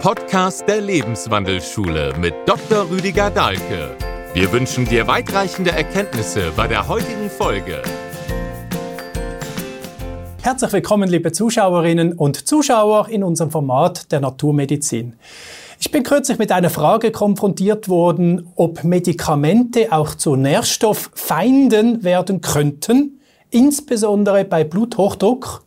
Podcast der Lebenswandelschule mit Dr. Rüdiger Dahlke. Wir wünschen dir weitreichende Erkenntnisse bei der heutigen Folge. Herzlich willkommen, liebe Zuschauerinnen und Zuschauer in unserem Format der Naturmedizin. Ich bin kürzlich mit einer Frage konfrontiert worden, ob Medikamente auch zu Nährstofffeinden werden könnten, insbesondere bei Bluthochdruck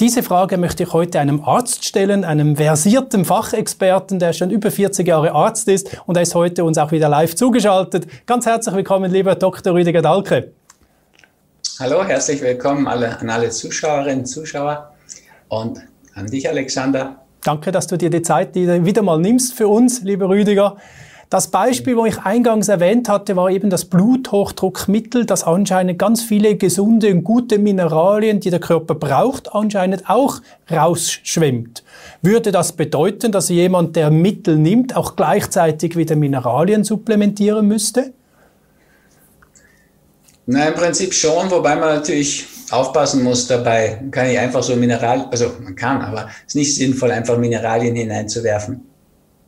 diese Frage möchte ich heute einem Arzt stellen, einem versierten Fachexperten, der schon über 40 Jahre Arzt ist und er ist heute uns auch wieder live zugeschaltet. Ganz herzlich willkommen, lieber Dr. Rüdiger Dahlke. Hallo, herzlich willkommen alle, an alle Zuschauerinnen und Zuschauer und an dich, Alexander. Danke, dass du dir die Zeit wieder mal nimmst für uns, lieber Rüdiger. Das Beispiel, wo ich eingangs erwähnt hatte, war eben das Bluthochdruckmittel, das anscheinend ganz viele gesunde und gute Mineralien, die der Körper braucht, anscheinend auch rausschwemmt. Würde das bedeuten, dass jemand, der Mittel nimmt, auch gleichzeitig wieder Mineralien supplementieren müsste? Na, im Prinzip schon, wobei man natürlich aufpassen muss dabei. Kann nicht einfach so Mineralien, also man kann, aber es ist nicht sinnvoll, einfach Mineralien hineinzuwerfen.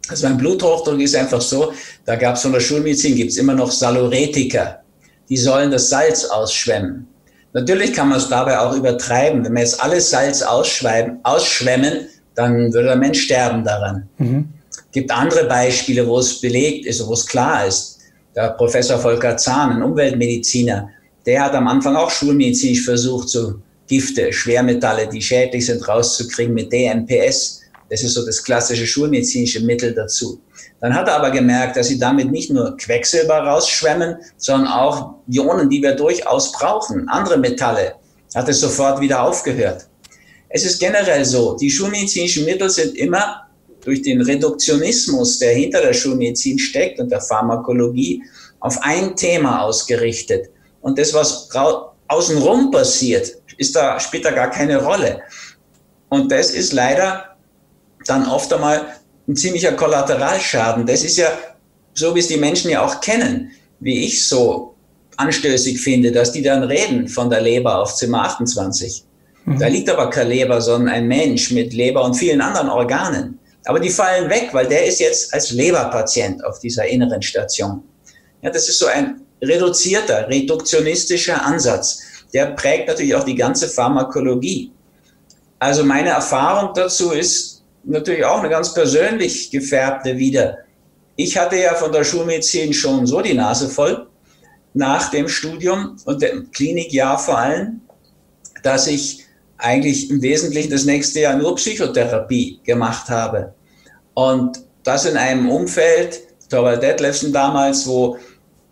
Also beim Bluthochdruck ist einfach so, da gab es von der Schulmedizin, gibt es immer noch Saluretiker. Die sollen das Salz ausschwemmen. Natürlich kann man es dabei auch übertreiben. Wenn wir jetzt alles Salz ausschwemmen, dann würde der Mensch sterben daran. Mhm. gibt andere Beispiele, wo es belegt ist, wo es klar ist. Der Professor Volker Zahn, ein Umweltmediziner, der hat am Anfang auch schulmedizinisch versucht, so Gifte, Schwermetalle, die schädlich sind, rauszukriegen mit DMPS. Das ist so das klassische schulmedizinische Mittel dazu. Dann hat er aber gemerkt, dass sie damit nicht nur Quecksilber rausschwemmen, sondern auch Ionen, die wir durchaus brauchen, andere Metalle. Hat es sofort wieder aufgehört. Es ist generell so, die schulmedizinischen Mittel sind immer durch den Reduktionismus, der hinter der Schulmedizin steckt und der Pharmakologie, auf ein Thema ausgerichtet. Und das, was außenrum passiert, ist da, spielt da gar keine Rolle. Und das ist leider dann oft einmal ein ziemlicher Kollateralschaden. Das ist ja so, wie es die Menschen ja auch kennen, wie ich so anstößig finde, dass die dann reden von der Leber auf Zimmer 28. Mhm. Da liegt aber keine Leber, sondern ein Mensch mit Leber und vielen anderen Organen. Aber die fallen weg, weil der ist jetzt als Leberpatient auf dieser inneren Station. Ja, das ist so ein reduzierter, reduktionistischer Ansatz. Der prägt natürlich auch die ganze Pharmakologie. Also meine Erfahrung dazu ist, natürlich auch eine ganz persönlich gefärbte wieder. Ich hatte ja von der Schulmedizin schon so die Nase voll nach dem Studium und dem Klinikjahr vor allem, dass ich eigentlich im Wesentlichen das nächste Jahr nur Psychotherapie gemacht habe. Und das in einem Umfeld, Torvald Detlefsen damals, wo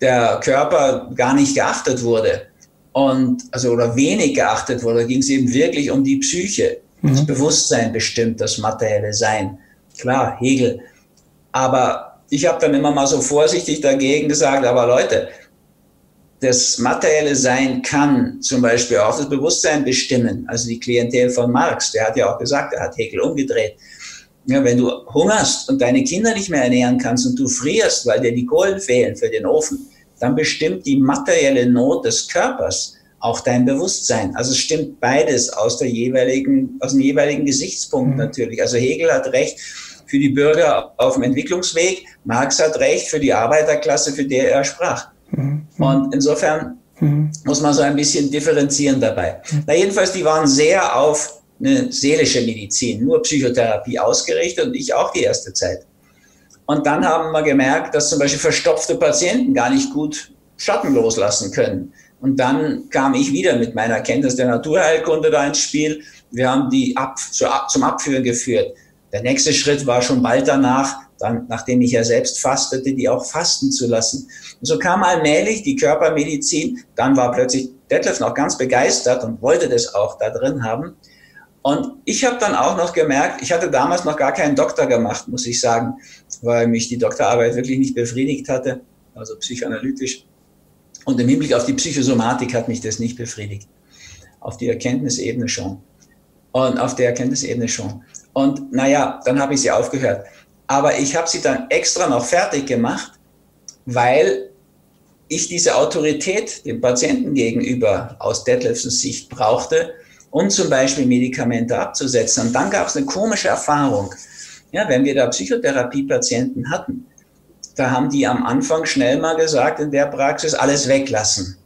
der Körper gar nicht geachtet wurde und also oder wenig geachtet wurde, da ging es eben wirklich um die Psyche. Das mhm. Bewusstsein bestimmt das materielle Sein. Klar, Hegel. Aber ich habe dann immer mal so vorsichtig dagegen gesagt, aber Leute, das materielle Sein kann zum Beispiel auch das Bewusstsein bestimmen. Also die Klientel von Marx, der hat ja auch gesagt, er hat Hegel umgedreht. Ja, wenn du hungerst und deine Kinder nicht mehr ernähren kannst und du frierst, weil dir die Kohlen fehlen für den Ofen, dann bestimmt die materielle Not des Körpers auch dein Bewusstsein. Also es stimmt beides aus der jeweiligen, aus dem jeweiligen Gesichtspunkt mhm. natürlich. Also Hegel hat recht für die Bürger auf dem Entwicklungsweg, Marx hat recht für die Arbeiterklasse, für die er sprach. Mhm. Und insofern mhm. muss man so ein bisschen differenzieren dabei. Mhm. Na jedenfalls, die waren sehr auf eine seelische Medizin, nur Psychotherapie ausgerichtet und ich auch die erste Zeit. Und dann haben wir gemerkt, dass zum Beispiel verstopfte Patienten gar nicht gut Schatten loslassen können. Und dann kam ich wieder mit meiner Kenntnis der Naturheilkunde da ins Spiel. Wir haben die ab, zu, zum Abführen geführt. Der nächste Schritt war schon bald danach, dann, nachdem ich ja selbst fastete, die auch fasten zu lassen. Und so kam allmählich die Körpermedizin. Dann war plötzlich Detlef noch ganz begeistert und wollte das auch da drin haben. Und ich habe dann auch noch gemerkt, ich hatte damals noch gar keinen Doktor gemacht, muss ich sagen, weil mich die Doktorarbeit wirklich nicht befriedigt hatte, also psychoanalytisch. Und im Hinblick auf die Psychosomatik hat mich das nicht befriedigt. Auf die Erkenntnisebene schon. Und auf der Erkenntnisebene schon. Und naja, dann habe ich sie aufgehört. Aber ich habe sie dann extra noch fertig gemacht, weil ich diese Autorität dem Patienten gegenüber aus Detlefsens Sicht brauchte, um zum Beispiel Medikamente abzusetzen. Und dann gab es eine komische Erfahrung. Ja, wenn wir da Psychotherapiepatienten hatten, da haben die am Anfang schnell mal gesagt in der Praxis, alles weglassen.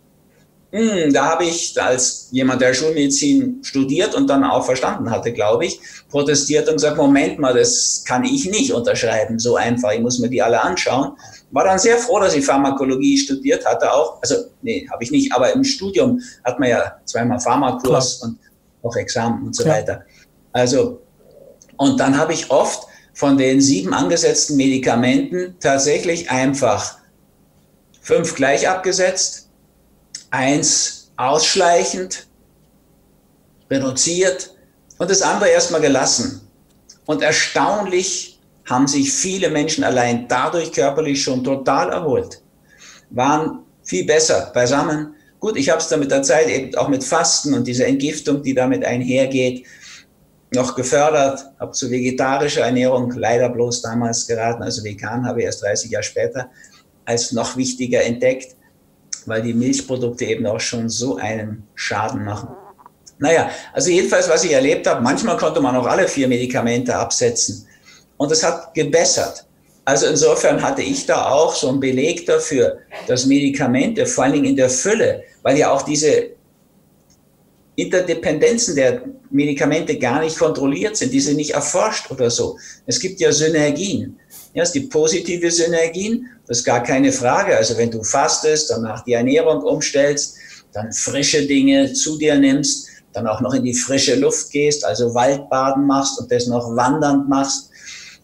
Hm, da habe ich als jemand, der Schulmedizin studiert und dann auch verstanden hatte, glaube ich, protestiert und gesagt, Moment mal, das kann ich nicht unterschreiben, so einfach, ich muss mir die alle anschauen. War dann sehr froh, dass ich Pharmakologie studiert hatte auch. Also, nee, habe ich nicht, aber im Studium hat man ja zweimal Pharmakurs Klar. und auch Examen und so ja. weiter. Also, und dann habe ich oft von den sieben angesetzten Medikamenten tatsächlich einfach fünf gleich abgesetzt, eins ausschleichend, reduziert und das andere erstmal gelassen. Und erstaunlich haben sich viele Menschen allein dadurch körperlich schon total erholt, waren viel besser beisammen. Gut, ich habe es dann mit der Zeit eben auch mit Fasten und dieser Entgiftung, die damit einhergeht, noch gefördert, habe zu vegetarischer Ernährung leider bloß damals geraten, also vegan habe ich erst 30 Jahre später als noch wichtiger entdeckt, weil die Milchprodukte eben auch schon so einen Schaden machen. Naja, also jedenfalls, was ich erlebt habe, manchmal konnte man auch alle vier Medikamente absetzen und es hat gebessert. Also insofern hatte ich da auch so einen Beleg dafür, dass Medikamente, vor allen Dingen in der Fülle, weil ja auch diese Interdependenzen der Medikamente gar nicht kontrolliert sind, die sind nicht erforscht oder so. Es gibt ja Synergien. Ja, es gibt positive Synergien, das ist gar keine Frage. Also wenn du fastest, danach die Ernährung umstellst, dann frische Dinge zu dir nimmst, dann auch noch in die frische Luft gehst, also Waldbaden machst und das noch wandernd machst,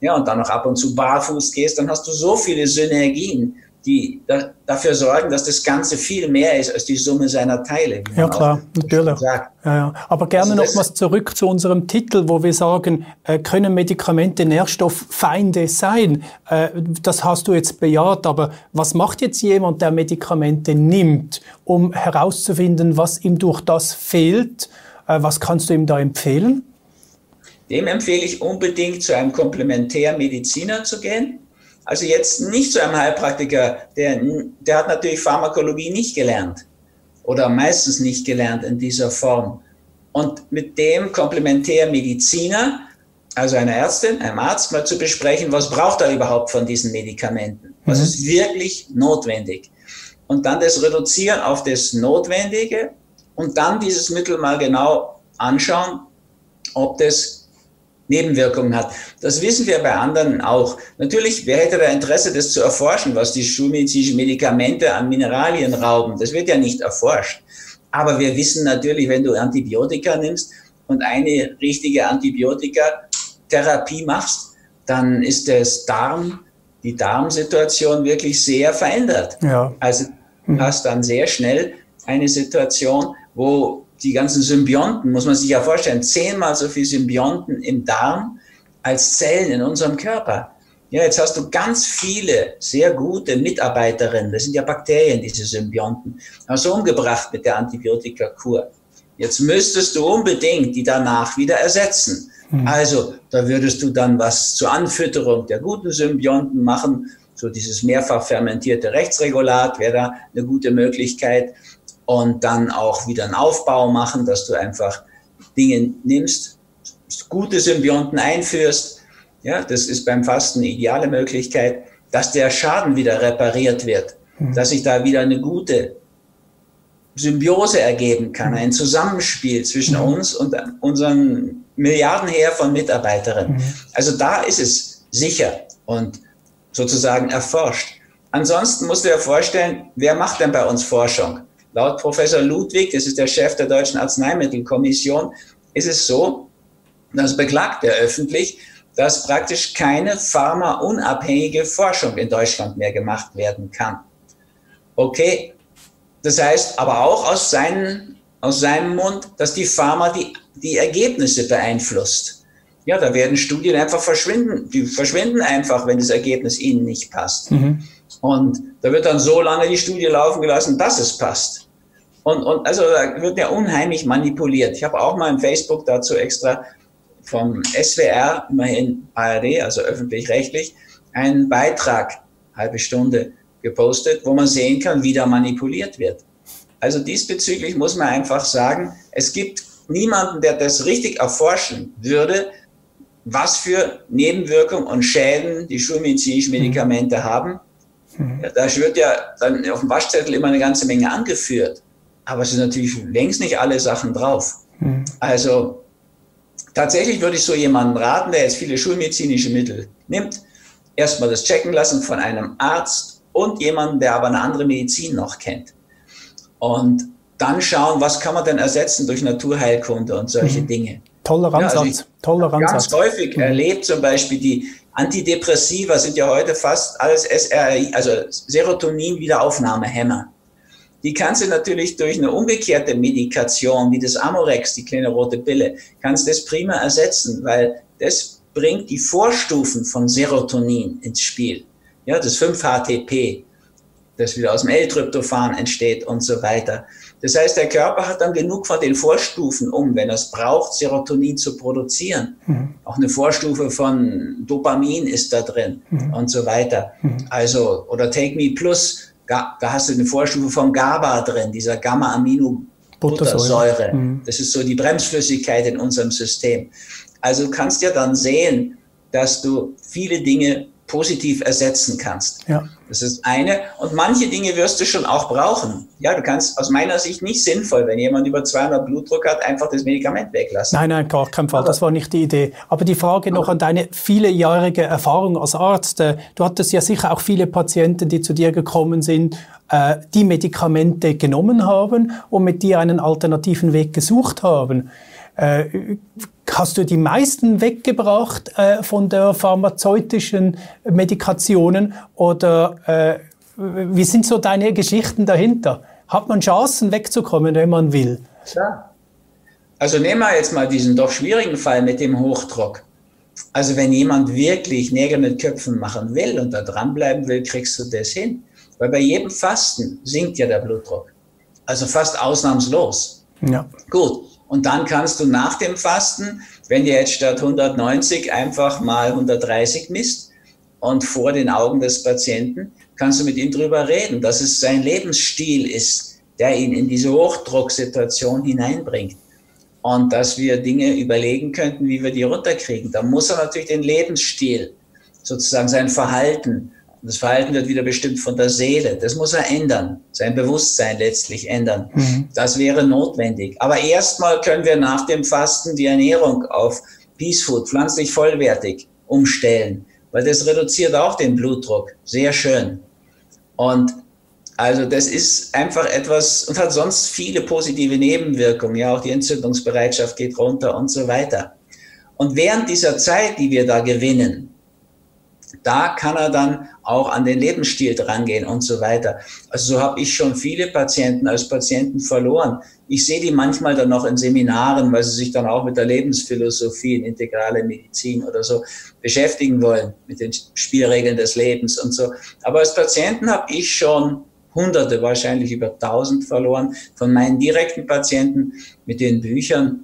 ja, und dann noch ab und zu barfuß gehst, dann hast du so viele Synergien, die da, dafür sorgen, dass das Ganze viel mehr ist als die Summe seiner Teile. Ja klar, natürlich. Ja, ja. Aber gerne also nochmals zurück zu unserem Titel, wo wir sagen, äh, können Medikamente Nährstofffeinde sein? Äh, das hast du jetzt bejaht, aber was macht jetzt jemand, der Medikamente nimmt, um herauszufinden, was ihm durch das fehlt? Äh, was kannst du ihm da empfehlen? Dem empfehle ich unbedingt zu einem Komplementärmediziner zu gehen also jetzt nicht zu einem Heilpraktiker, der, der hat natürlich Pharmakologie nicht gelernt oder meistens nicht gelernt in dieser Form. Und mit dem Komplementärmediziner, also einer Ärztin, einem Arzt, mal zu besprechen, was braucht er überhaupt von diesen Medikamenten? Was mhm. ist wirklich notwendig? Und dann das reduzieren auf das Notwendige und dann dieses Mittel mal genau anschauen, ob das Nebenwirkungen hat. Das wissen wir bei anderen auch. Natürlich, wer hätte da Interesse, das zu erforschen, was die schulmedizinischen Medikamente an Mineralien rauben? Das wird ja nicht erforscht. Aber wir wissen natürlich, wenn du Antibiotika nimmst und eine richtige Antibiotika-Therapie machst, dann ist das Darm, die Darmsituation wirklich sehr verändert. Ja. Also du hast dann sehr schnell eine Situation, wo die ganzen Symbionten, muss man sich ja vorstellen, zehnmal so viele Symbionten im Darm als Zellen in unserem Körper. Ja, jetzt hast du ganz viele sehr gute Mitarbeiterinnen, das sind ja Bakterien, diese Symbionten, hast du umgebracht mit der Antibiotikakur. Jetzt müsstest du unbedingt die danach wieder ersetzen. Mhm. Also, da würdest du dann was zur Anfütterung der guten Symbionten machen. So dieses mehrfach fermentierte Rechtsregulat wäre da eine gute Möglichkeit und dann auch wieder einen Aufbau machen, dass du einfach Dinge nimmst, gute Symbionten einführst. Ja, das ist beim Fasten eine ideale Möglichkeit, dass der Schaden wieder repariert wird, mhm. dass sich da wieder eine gute Symbiose ergeben kann, mhm. ein Zusammenspiel zwischen mhm. uns und unseren Milliarden her von Mitarbeiterinnen. Mhm. Also da ist es sicher und sozusagen erforscht. Ansonsten musst du dir vorstellen, wer macht denn bei uns Forschung? Laut Professor Ludwig, das ist der Chef der Deutschen Arzneimittelkommission, ist es so, das beklagt er öffentlich, dass praktisch keine pharmaunabhängige Forschung in Deutschland mehr gemacht werden kann. Okay, das heißt aber auch aus, seinen, aus seinem Mund, dass die Pharma die, die Ergebnisse beeinflusst. Ja, da werden Studien einfach verschwinden, die verschwinden einfach, wenn das Ergebnis ihnen nicht passt. Mhm. Und da wird dann so lange die Studie laufen gelassen, dass es passt. Und, und also da wird ja unheimlich manipuliert. Ich habe auch mal im Facebook dazu extra vom SWR, immerhin ARD, also öffentlich-rechtlich, einen Beitrag, halbe Stunde, gepostet, wo man sehen kann, wie da manipuliert wird. Also diesbezüglich muss man einfach sagen, es gibt niemanden, der das richtig erforschen würde, was für Nebenwirkungen und Schäden die schulmedizinischen Medikamente mhm. haben. Mhm. Ja, da wird ja dann auf dem Waschzettel immer eine ganze Menge angeführt. Aber es sind natürlich längst nicht alle Sachen drauf. Mhm. Also tatsächlich würde ich so jemanden raten, der jetzt viele schulmedizinische Mittel nimmt, erstmal das checken lassen von einem Arzt und jemanden, der aber eine andere Medizin noch kennt. Und dann schauen, was kann man denn ersetzen durch Naturheilkunde und solche mhm. Dinge. Toller Ansatz. Ja, also Toller Ansatz. Ganz häufig mhm. erlebt zum Beispiel die Antidepressiva sind ja heute fast alles SRI, also Serotonin-Wiederaufnahmehämmer. Die kannst du natürlich durch eine umgekehrte Medikation, wie das Amorex, die kleine rote Pille, kannst das prima ersetzen, weil das bringt die Vorstufen von Serotonin ins Spiel. Ja, das 5-HTP, das wieder aus dem L-Tryptophan entsteht und so weiter. Das heißt, der Körper hat dann genug von den Vorstufen, um, wenn er es braucht, Serotonin zu produzieren. Mhm. Auch eine Vorstufe von Dopamin ist da drin mhm. und so weiter. Mhm. Also, oder Take Me Plus, da hast du eine Vorstufe von GABA drin, dieser Gamma-Amino-Buttersäure. Mhm. Das ist so die Bremsflüssigkeit in unserem System. Also du kannst ja dann sehen, dass du viele Dinge positiv ersetzen kannst. Ja. Das ist eine. Und manche Dinge wirst du schon auch brauchen. Ja, du kannst aus meiner Sicht nicht sinnvoll, wenn jemand über 200 Blutdruck hat, einfach das Medikament weglassen. Nein, nein, gar kein Fall. Das war nicht die Idee. Aber die Frage noch an deine vielejährige Erfahrung als Arzt. Äh, du hattest ja sicher auch viele Patienten, die zu dir gekommen sind, äh, die Medikamente genommen haben und mit dir einen alternativen Weg gesucht haben. Hast du die meisten weggebracht äh, von der pharmazeutischen Medikationen oder äh, wie sind so deine Geschichten dahinter? Hat man Chancen wegzukommen, wenn man will? Klar. Also nehmen wir jetzt mal diesen doch schwierigen Fall mit dem Hochdruck. Also wenn jemand wirklich Nägel mit Köpfen machen will und da dranbleiben will, kriegst du das hin. Weil bei jedem Fasten sinkt ja der Blutdruck. Also fast ausnahmslos. Ja. Gut. Und dann kannst du nach dem Fasten, wenn dir jetzt statt 190 einfach mal 130 misst und vor den Augen des Patienten, kannst du mit ihm drüber reden, dass es sein Lebensstil ist, der ihn in diese Hochdrucksituation hineinbringt. Und dass wir Dinge überlegen könnten, wie wir die runterkriegen. Da muss er natürlich den Lebensstil, sozusagen sein Verhalten, das Verhalten wird wieder bestimmt von der Seele. Das muss er ändern, sein Bewusstsein letztlich ändern. Mhm. Das wäre notwendig. Aber erstmal können wir nach dem Fasten die Ernährung auf Peace Food, pflanzlich vollwertig, umstellen, weil das reduziert auch den Blutdruck. Sehr schön. Und also das ist einfach etwas und hat sonst viele positive Nebenwirkungen. Ja, auch die Entzündungsbereitschaft geht runter und so weiter. Und während dieser Zeit, die wir da gewinnen, da kann er dann auch an den Lebensstil drangehen und so weiter. Also so habe ich schon viele Patienten als Patienten verloren. Ich sehe die manchmal dann noch in Seminaren, weil sie sich dann auch mit der Lebensphilosophie in integrale Medizin oder so beschäftigen wollen, mit den Spielregeln des Lebens und so. Aber als Patienten habe ich schon Hunderte, wahrscheinlich über tausend verloren von meinen direkten Patienten mit den Büchern.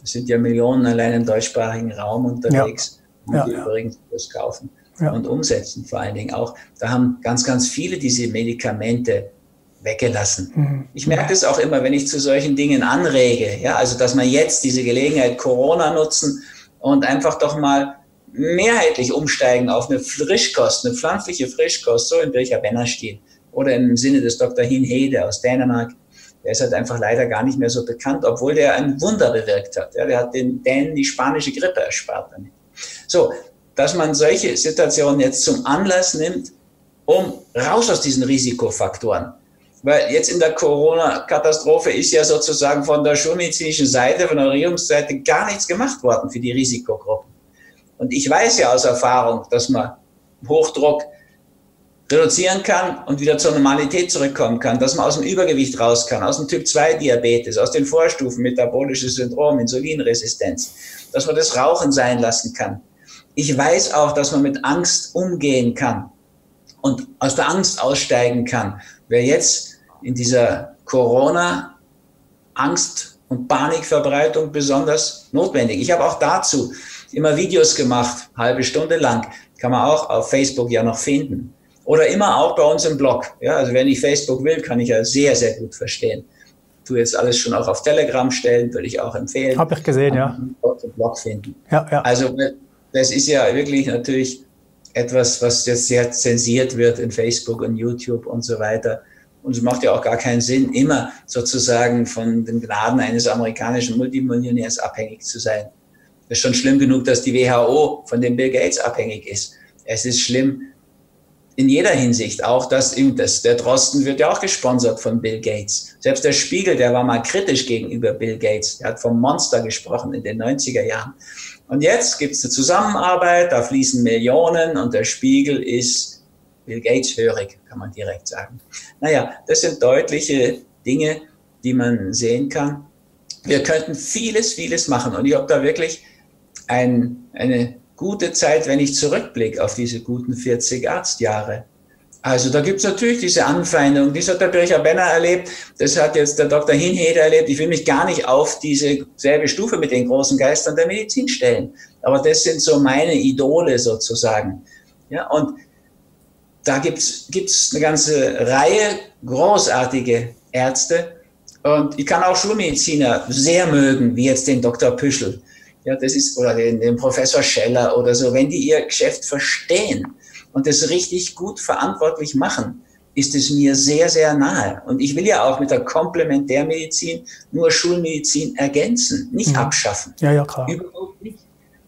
Das sind ja Millionen allein im deutschsprachigen Raum unterwegs. Ja. Die ja, übrigens das kaufen ja. und umsetzen vor allen Dingen auch. Da haben ganz, ganz viele diese Medikamente weggelassen. Mhm. Ich merke es auch immer, wenn ich zu solchen Dingen anrege, ja, also dass man jetzt diese Gelegenheit Corona nutzen und einfach doch mal mehrheitlich umsteigen auf eine Frischkost, eine pflanzliche Frischkost, so in welcher Benner-Stil oder im Sinne des Dr. Hin Hede aus Dänemark. Der ist halt einfach leider gar nicht mehr so bekannt, obwohl der ein Wunder bewirkt hat. Ja, der hat den Dänen die spanische Grippe erspart damit. So, dass man solche Situationen jetzt zum Anlass nimmt, um raus aus diesen Risikofaktoren. Weil jetzt in der Corona-Katastrophe ist ja sozusagen von der schulmedizinischen Seite, von der Regierungsseite gar nichts gemacht worden für die Risikogruppen. Und ich weiß ja aus Erfahrung, dass man Hochdruck reduzieren kann und wieder zur Normalität zurückkommen kann, dass man aus dem Übergewicht raus kann, aus dem Typ-2-Diabetes, aus den Vorstufen, metabolisches Syndrom, Insulinresistenz, dass man das Rauchen sein lassen kann, ich weiß auch, dass man mit Angst umgehen kann und aus der Angst aussteigen kann. Wer jetzt in dieser Corona-Angst- und Panikverbreitung besonders notwendig. Ich habe auch dazu immer Videos gemacht, halbe Stunde lang, kann man auch auf Facebook ja noch finden. Oder immer auch bei uns im Blog. Ja, also wenn ich Facebook will, kann ich ja sehr, sehr gut verstehen. Tu jetzt alles schon auch auf Telegram stellen, würde ich auch empfehlen. Habe ich gesehen, ja. Blog finden. Ja, ja. Also das ist ja wirklich natürlich etwas, was jetzt sehr zensiert wird in Facebook und YouTube und so weiter. Und es macht ja auch gar keinen Sinn, immer sozusagen von den Gnaden eines amerikanischen Multimillionärs abhängig zu sein. Es ist schon schlimm genug, dass die WHO von dem Bill Gates abhängig ist. Es ist schlimm in jeder Hinsicht, auch dass das, der Drosten wird ja auch gesponsert von Bill Gates. Selbst der Spiegel, der war mal kritisch gegenüber Bill Gates. Der hat vom Monster gesprochen in den 90er Jahren. Und jetzt gibt es eine Zusammenarbeit, da fließen Millionen und der Spiegel ist Bill Gates hörig, kann man direkt sagen. Naja, das sind deutliche Dinge, die man sehen kann. Wir könnten vieles, vieles machen und ich habe da wirklich ein, eine gute Zeit, wenn ich zurückblicke auf diese guten 40 Arztjahre. Also da gibt's natürlich diese Anfeindung, das hat der Bircher Benner erlebt, das hat jetzt der Dr. Hinheder erlebt. Ich will mich gar nicht auf diese selbe Stufe mit den großen Geistern der Medizin stellen. Aber das sind so meine Idole sozusagen. Ja, und da gibt's gibt's eine ganze Reihe großartige Ärzte. Und ich kann auch Schulmediziner sehr mögen, wie jetzt den Dr. Püschel. Ja, das ist, oder den, den Professor Scheller oder so. Wenn die ihr Geschäft verstehen, und das richtig gut verantwortlich machen, ist es mir sehr, sehr nahe. Und ich will ja auch mit der Komplementärmedizin nur Schulmedizin ergänzen, nicht mhm. abschaffen. Ja, ja, klar. Überhaupt nicht.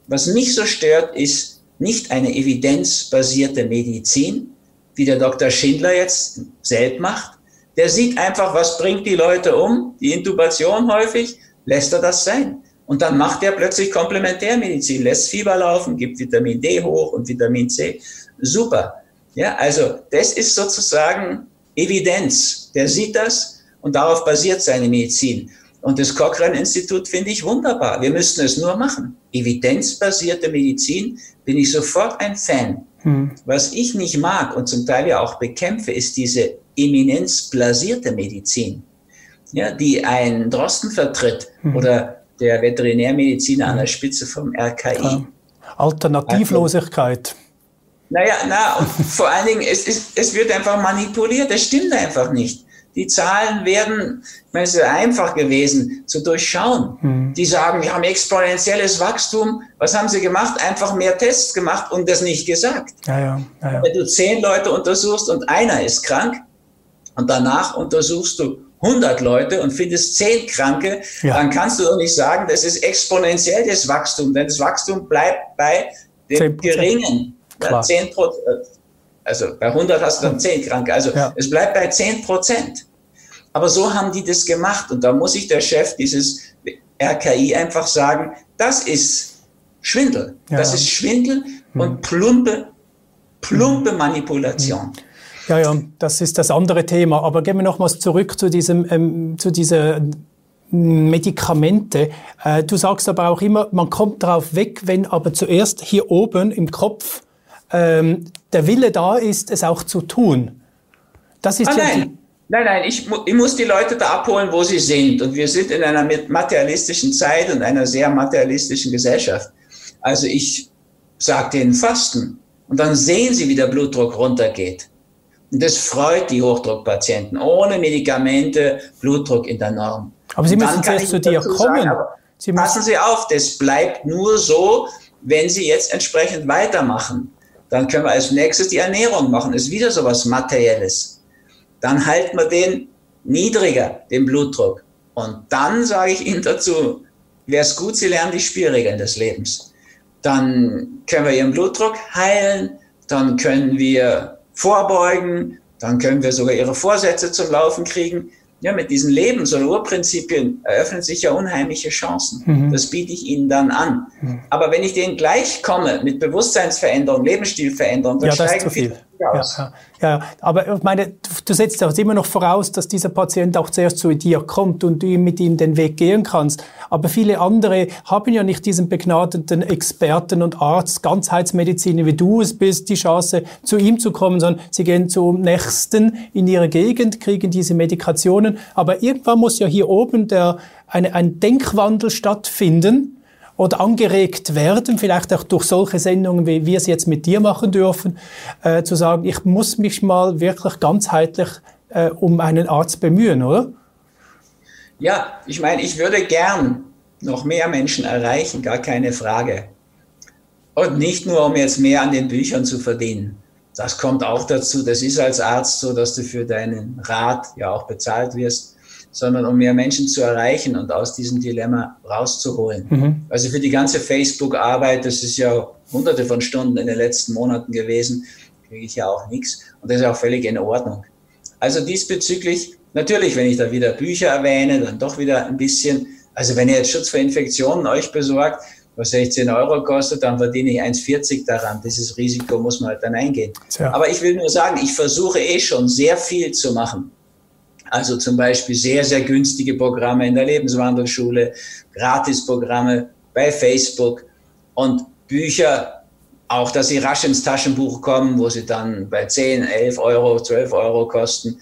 Was mich so stört, ist nicht eine evidenzbasierte Medizin, wie der Dr. Schindler jetzt selbst macht. Der sieht einfach, was bringt die Leute um, die Intubation häufig, lässt er das sein. Und dann macht er plötzlich Komplementärmedizin, lässt Fieber laufen, gibt Vitamin D hoch und Vitamin C super. Ja, also das ist sozusagen Evidenz. Der sieht das und darauf basiert seine Medizin. Und das Cochrane-Institut finde ich wunderbar. Wir müssten es nur machen. Evidenzbasierte Medizin bin ich sofort ein Fan. Hm. Was ich nicht mag und zum Teil ja auch bekämpfe, ist diese eminenzblasierte Medizin, ja, die ein Drosten vertritt hm. oder der Veterinärmediziner hm. an der Spitze vom RKI. Alternativlosigkeit. Also, naja, na, und vor allen Dingen, es, es, es wird einfach manipuliert, das stimmt einfach nicht. Die Zahlen werden, ich meine, es ist einfach gewesen zu durchschauen. Hm. Die sagen, wir haben exponentielles Wachstum. Was haben sie gemacht? Einfach mehr Tests gemacht und das nicht gesagt. Ja, ja, ja. Wenn du zehn Leute untersuchst und einer ist krank und danach untersuchst du 100 Leute und findest zehn Kranke, dann kannst du doch nicht sagen, das ist exponentielles Wachstum, denn das Wachstum bleibt bei dem geringen Klar. 10 also bei 100 hast du dann 10 Kranke. Also ja. es bleibt bei 10 Prozent. Aber so haben die das gemacht. Und da muss ich der Chef dieses RKI einfach sagen, das ist Schwindel. Ja. Das ist Schwindel hm. und plumpe, plumpe hm. Manipulation. Ja, ja, das ist das andere Thema. Aber gehen wir nochmals zurück zu diesem, ähm, zu dieser Medikamente. Äh, du sagst aber auch immer, man kommt darauf weg, wenn aber zuerst hier oben im Kopf ähm, der Wille da ist, es auch zu tun. Das ist ah, ja nein. Nein, nein, ich, ich, muss die Leute da abholen, wo sie sind. Und wir sind in einer materialistischen Zeit und einer sehr materialistischen Gesellschaft. Also ich sage denen Fasten. Und dann sehen sie, wie der Blutdruck runtergeht. Und das freut die Hochdruckpatienten. Ohne Medikamente, Blutdruck in der Norm. Aber Sie müssen zuerst zu dir kommen. Sagen, Sie passen Sie auf, das bleibt nur so, wenn Sie jetzt entsprechend weitermachen. Dann können wir als nächstes die Ernährung machen. Ist wieder so was Materielles. Dann halten wir den niedriger, den Blutdruck. Und dann sage ich Ihnen dazu, wäre es gut, Sie lernen die Spielregeln des Lebens. Dann können wir Ihren Blutdruck heilen, dann können wir vorbeugen, dann können wir sogar Ihre Vorsätze zum Laufen kriegen ja, mit diesen Lebens- oder Urprinzipien eröffnen sich ja unheimliche Chancen. Mhm. Das biete ich Ihnen dann an. Mhm. Aber wenn ich denen gleich komme mit Bewusstseinsveränderung, Lebensstilveränderung, dann ja, das ist Ja, ja, ja, aber ich meine, du setzt auch immer noch voraus, dass dieser Patient auch zuerst zu dir kommt und du mit ihm den Weg gehen kannst. Aber viele andere haben ja nicht diesen begnadeten Experten und Arzt, Ganzheitsmediziner, wie du es bist, die Chance, zu ihm zu kommen, sondern sie gehen zum Nächsten in ihre Gegend, kriegen diese Medikationen. Aber irgendwann muss ja hier oben der, eine, ein Denkwandel stattfinden oder angeregt werden, vielleicht auch durch solche Sendungen, wie wir es jetzt mit dir machen dürfen, äh, zu sagen, ich muss mich mal wirklich ganzheitlich äh, um einen Arzt bemühen, oder? Ja, ich meine, ich würde gern noch mehr Menschen erreichen, gar keine Frage. Und nicht nur, um jetzt mehr an den Büchern zu verdienen. Das kommt auch dazu. Das ist als Arzt so, dass du für deinen Rat ja auch bezahlt wirst, sondern um mehr Menschen zu erreichen und aus diesem Dilemma rauszuholen. Mhm. Also für die ganze Facebook-Arbeit, das ist ja hunderte von Stunden in den letzten Monaten gewesen, kriege ich ja auch nichts. Und das ist auch völlig in Ordnung. Also diesbezüglich, natürlich, wenn ich da wieder Bücher erwähne, dann doch wieder ein bisschen. Also wenn ihr jetzt Schutz vor Infektionen euch besorgt, was 16 Euro kostet, dann verdiene ich 1,40 daran. Dieses Risiko muss man halt dann eingehen. Ja. Aber ich will nur sagen, ich versuche eh schon sehr viel zu machen. Also zum Beispiel sehr, sehr günstige Programme in der Lebenswandelschule, Gratisprogramme bei Facebook und Bücher, auch dass sie rasch ins Taschenbuch kommen, wo sie dann bei 10, 11 Euro, 12 Euro kosten.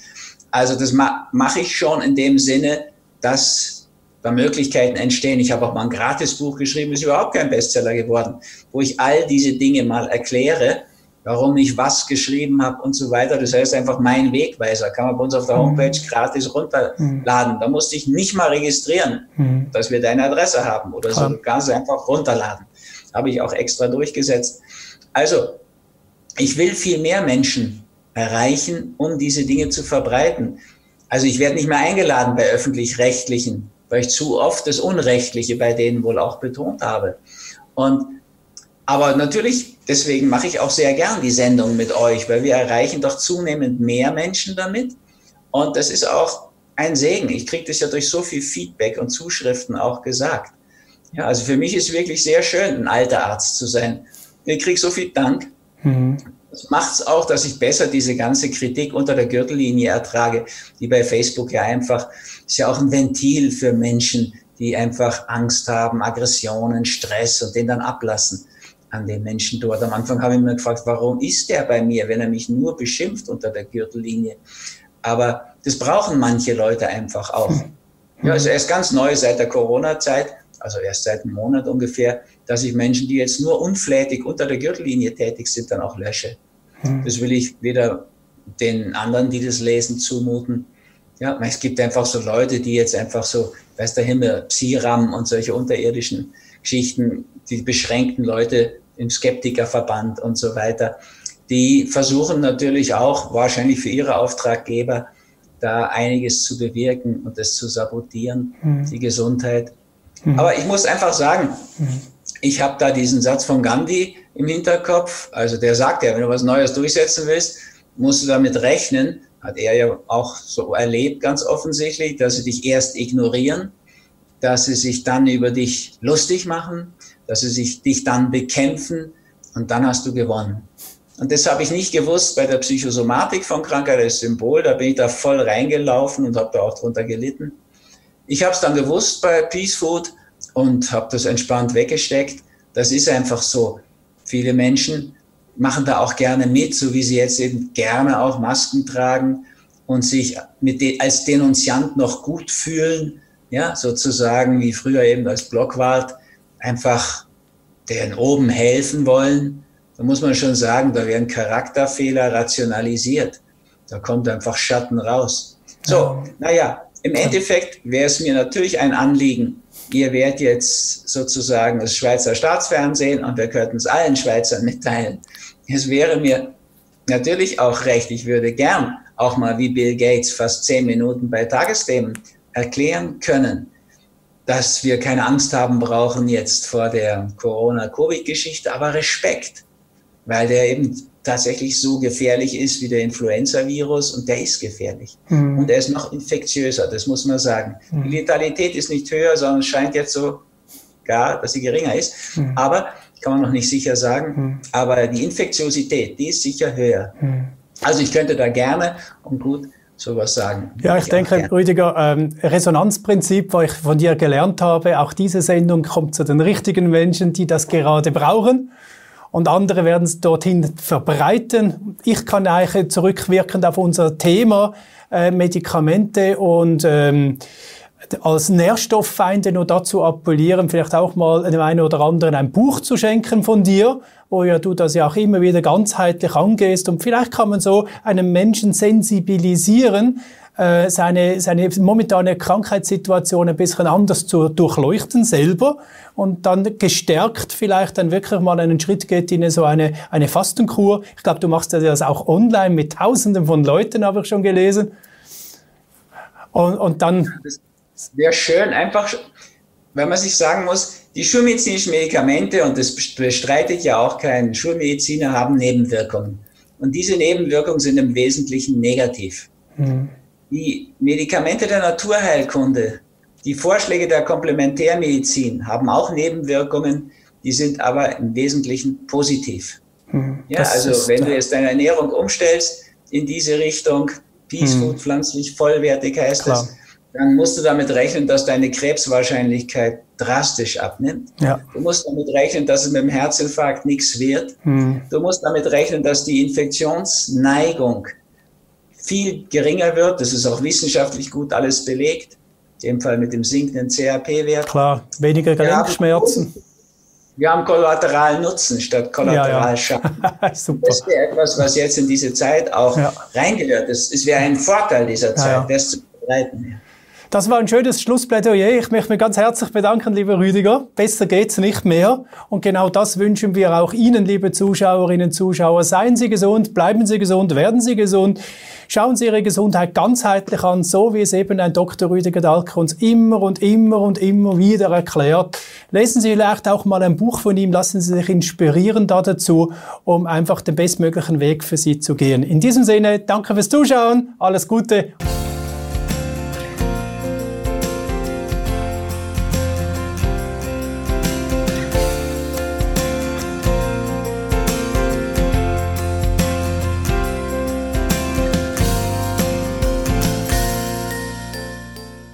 Also das ma mache ich schon in dem Sinne, dass da Möglichkeiten entstehen. Ich habe auch mal ein Gratisbuch geschrieben, ist überhaupt kein Bestseller geworden, wo ich all diese Dinge mal erkläre warum ich was geschrieben habe und so weiter. Das heißt einfach mein Wegweiser. Kann man bei uns auf der Homepage mhm. gratis runterladen. Da musste ich nicht mal registrieren, mhm. dass wir deine Adresse haben oder so. Ganz einfach runterladen. Habe ich auch extra durchgesetzt. Also, ich will viel mehr Menschen erreichen, um diese Dinge zu verbreiten. Also ich werde nicht mehr eingeladen bei öffentlich-rechtlichen, weil ich zu oft das Unrechtliche bei denen wohl auch betont habe. Und aber natürlich, deswegen mache ich auch sehr gern die Sendung mit euch, weil wir erreichen doch zunehmend mehr Menschen damit. Und das ist auch ein Segen. Ich kriege das ja durch so viel Feedback und Zuschriften auch gesagt. Ja, also für mich ist wirklich sehr schön, ein alter Arzt zu sein. Ich kriege so viel Dank. Mhm. Das macht es auch, dass ich besser diese ganze Kritik unter der Gürtellinie ertrage, die bei Facebook ja einfach, ist ja auch ein Ventil für Menschen, die einfach Angst haben, Aggressionen, Stress und den dann ablassen an den Menschen dort. Am Anfang habe ich mir gefragt, warum ist der bei mir, wenn er mich nur beschimpft unter der Gürtellinie? Aber das brauchen manche Leute einfach auch. Ja, also erst ganz neu seit der Corona-Zeit, also erst seit einem Monat ungefähr, dass ich Menschen, die jetzt nur unflätig unter der Gürtellinie tätig sind, dann auch lösche. Hm. Das will ich weder den anderen, die das lesen, zumuten. Ja, es gibt einfach so Leute, die jetzt einfach so, weiß der Himmel, Psiram und solche unterirdischen Geschichten, die beschränkten Leute im Skeptikerverband und so weiter, die versuchen natürlich auch wahrscheinlich für ihre Auftraggeber da einiges zu bewirken und das zu sabotieren, mhm. die Gesundheit. Mhm. Aber ich muss einfach sagen, mhm. ich habe da diesen Satz von Gandhi im Hinterkopf. Also der sagt ja, wenn du was Neues durchsetzen willst, musst du damit rechnen, hat er ja auch so erlebt, ganz offensichtlich, dass sie dich erst ignorieren dass sie sich dann über dich lustig machen, dass sie sich, dich dann bekämpfen und dann hast du gewonnen. Und das habe ich nicht gewusst bei der Psychosomatik von Krankheit als Symbol. Da bin ich da voll reingelaufen und habe da auch drunter gelitten. Ich habe es dann gewusst bei Peace Food und habe das entspannt weggesteckt. Das ist einfach so. Viele Menschen machen da auch gerne mit, so wie sie jetzt eben gerne auch Masken tragen und sich mit de als Denunziant noch gut fühlen ja, sozusagen wie früher eben als Blockwart, einfach den oben helfen wollen, da muss man schon sagen, da werden Charakterfehler rationalisiert. Da kommt einfach Schatten raus. So, naja, im Endeffekt wäre es mir natürlich ein Anliegen, ihr werdet jetzt sozusagen das Schweizer Staatsfernsehen und wir könnten es allen Schweizern mitteilen. Es wäre mir natürlich auch recht, ich würde gern auch mal wie Bill Gates fast zehn Minuten bei Tagesthemen erklären können, dass wir keine Angst haben brauchen jetzt vor der Corona-Covid-Geschichte, aber Respekt, weil der eben tatsächlich so gefährlich ist wie der Influenza-Virus und der ist gefährlich. Mhm. Und er ist noch infektiöser, das muss man sagen. Mhm. Die Letalität ist nicht höher, sondern scheint jetzt so gar, dass sie geringer ist. Mhm. Aber, kann man noch nicht sicher sagen, mhm. aber die Infektiosität, die ist sicher höher. Mhm. Also ich könnte da gerne und gut sowas sagen. Ja, ich, ich denke, Rüdiger, ähm, Resonanzprinzip, was ich von dir gelernt habe, auch diese Sendung kommt zu den richtigen Menschen, die das gerade brauchen. Und andere werden es dorthin verbreiten. Ich kann eigentlich zurückwirkend auf unser Thema äh, Medikamente und ähm, als Nährstofffeinde nur dazu appellieren, vielleicht auch mal einem einen oder anderen ein Buch zu schenken von dir, wo ja du das ja auch immer wieder ganzheitlich angehst und vielleicht kann man so einen Menschen sensibilisieren, äh, seine, seine momentane Krankheitssituation ein bisschen anders zu durchleuchten selber und dann gestärkt vielleicht dann wirklich mal einen Schritt geht in so eine, eine Fastenkur. Ich glaube, du machst das auch online mit Tausenden von Leuten, habe ich schon gelesen. Und, und dann... Wäre schön, einfach, wenn man sich sagen muss, die schulmedizinischen Medikamente, und das bestreitet ja auch kein Schulmediziner, haben Nebenwirkungen. Und diese Nebenwirkungen sind im Wesentlichen negativ. Mhm. Die Medikamente der Naturheilkunde, die Vorschläge der Komplementärmedizin haben auch Nebenwirkungen, die sind aber im Wesentlichen positiv. Mhm. Ja, also wenn du jetzt deine Ernährung umstellst in diese Richtung, Peace mhm. Food, pflanzlich vollwertig heißt Klar. es, dann musst du damit rechnen, dass deine Krebswahrscheinlichkeit drastisch abnimmt. Ja. Du musst damit rechnen, dass es mit dem Herzinfarkt nichts wird. Hm. Du musst damit rechnen, dass die Infektionsneigung viel geringer wird. Das ist auch wissenschaftlich gut alles belegt. In dem Fall mit dem sinkenden CRP-Wert. Klar, weniger Gelenkschmerzen. Wir haben kollateralen Nutzen statt Kollateralschaden. Ja, ja. das wäre etwas, was jetzt in diese Zeit auch ja. reingehört. Es wäre ein Vorteil dieser Zeit, das zu begleiten. Das war ein schönes Schlussplädoyer. Ich möchte mich ganz herzlich bedanken, lieber Rüdiger. Besser geht's nicht mehr. Und genau das wünschen wir auch Ihnen, liebe Zuschauerinnen und Zuschauer. Seien Sie gesund, bleiben Sie gesund, werden Sie gesund. Schauen Sie Ihre Gesundheit ganzheitlich an, so wie es eben ein Dr. Rüdiger Dahlke uns immer und immer und immer wieder erklärt. Lesen Sie vielleicht auch mal ein Buch von ihm, lassen Sie sich inspirieren da dazu, um einfach den bestmöglichen Weg für Sie zu gehen. In diesem Sinne, danke fürs Zuschauen, alles Gute.